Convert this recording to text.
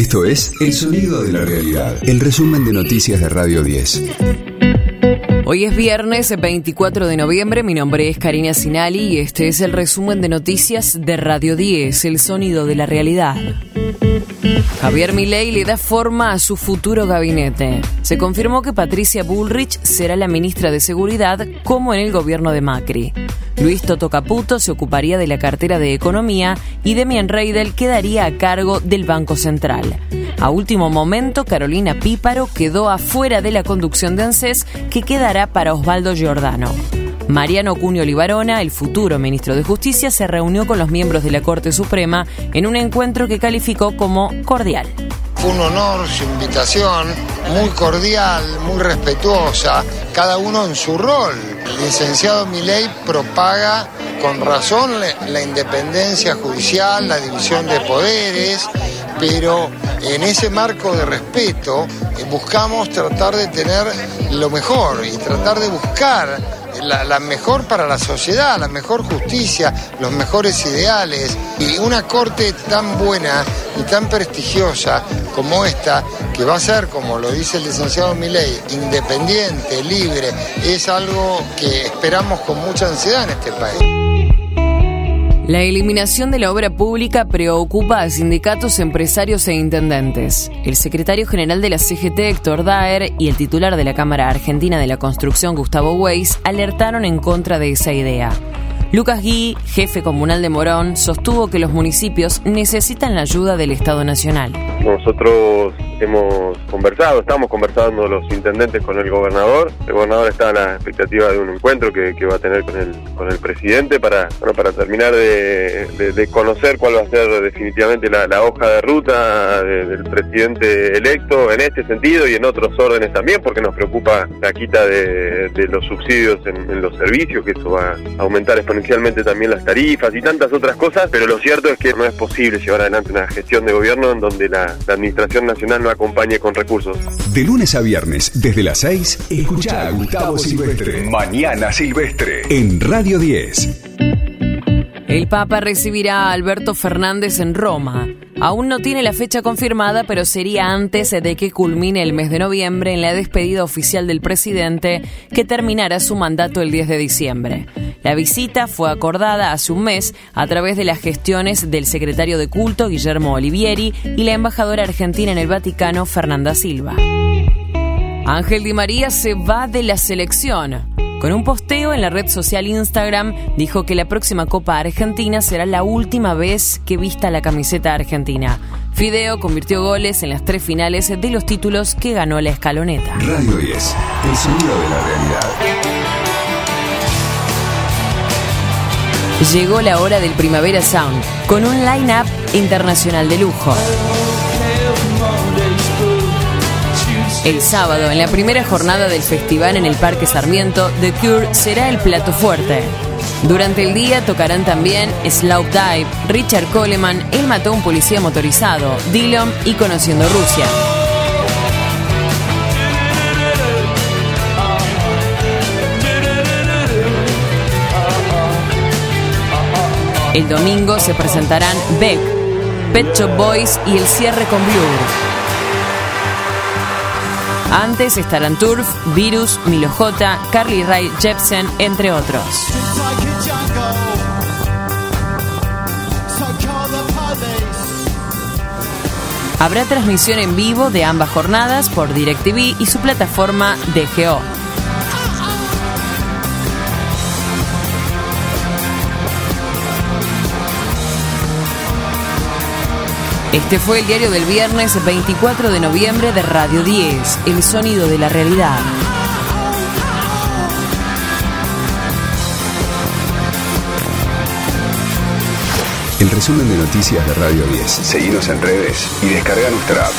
Esto es El Sonido de la Realidad, el resumen de noticias de Radio 10. Hoy es viernes 24 de noviembre, mi nombre es Karina Sinali y este es el resumen de noticias de Radio 10, El Sonido de la Realidad. Javier Milei le da forma a su futuro gabinete. Se confirmó que Patricia Bullrich será la ministra de Seguridad como en el gobierno de Macri. Luis Toto Caputo se ocuparía de la cartera de Economía y Demian Reidel quedaría a cargo del Banco Central. A último momento, Carolina Píparo quedó afuera de la conducción de ANSES, que quedará para Osvaldo Giordano. Mariano Cunio Libarona, el futuro ministro de Justicia, se reunió con los miembros de la Corte Suprema en un encuentro que calificó como cordial. Fue un honor su invitación, muy cordial, muy respetuosa, cada uno en su rol. El licenciado Milei propaga con razón la independencia judicial, la división de poderes, pero en ese marco de respeto eh, buscamos tratar de tener lo mejor y tratar de buscar la, mejor para la sociedad, la mejor justicia, los mejores ideales. Y una corte tan buena y tan prestigiosa como esta, que va a ser, como lo dice el licenciado Milei, independiente, libre, es algo que esperamos con mucha ansiedad en este país. La eliminación de la obra pública preocupa a sindicatos, empresarios e intendentes. El secretario general de la CGT, Héctor Daer, y el titular de la Cámara Argentina de la Construcción, Gustavo Weiss, alertaron en contra de esa idea. Lucas Gui, jefe comunal de Morón, sostuvo que los municipios necesitan la ayuda del Estado Nacional. Nosotros hemos conversado, estamos conversando los intendentes con el gobernador. El gobernador está a la expectativa de un encuentro que, va a tener con el, presidente para, terminar de, conocer cuál va a ser definitivamente la, hoja de ruta del presidente electo en este sentido y en otros órdenes también, porque nos preocupa la quita de, los subsidios en, los servicios, que eso va a aumentar exponencialmente también las tarifas y tantas otras cosas, pero lo cierto es que no es posible llevar adelante una gestión de gobierno en donde la, Administración Nacional no acompañe con recursos. De lunes a viernes, desde las 6, escucha a Gustavo Silvestre. Mañana Silvestre, en Radio 10. El Papa recibirá a Alberto Fernández en Roma. Aún no tiene la fecha confirmada, pero sería antes de que culmine el mes de noviembre en la despedida oficial del presidente, que terminará su mandato el 10 de diciembre. La visita fue acordada hace un mes a través de las gestiones del secretario de culto, Guillermo Olivieri, y la embajadora argentina en el Vaticano, Fernanda Silva. Ángel Di María se va de la selección. Con un posteo en la red social Instagram, dijo que la próxima Copa Argentina será la última vez que vista la camiseta argentina. Fideo convirtió goles en las tres finales de los títulos que ganó la escaloneta. Radio 10, el sonido de la realidad. Llegó la hora del Primavera Sound, con un line-up internacional de lujo. El sábado, en la primera jornada del festival en el Parque Sarmiento, The Cure será el plato fuerte. Durante el día tocarán también Slow Dive, Richard Coleman, Él mató a un policía motorizado, Dillon y Conociendo Rusia. El domingo se presentarán Beck, Pet Shop Boys y el cierre con Blue. Antes estarán Turf, Virus, Milo J, Carly Rae Jepsen, entre otros. Habrá transmisión en vivo de ambas jornadas por DirecTV y su plataforma DGO. Este fue el diario del viernes 24 de noviembre de Radio 10, El Sonido de la Realidad. El resumen de noticias de Radio 10. Seguimos en redes y descarga nuestra app.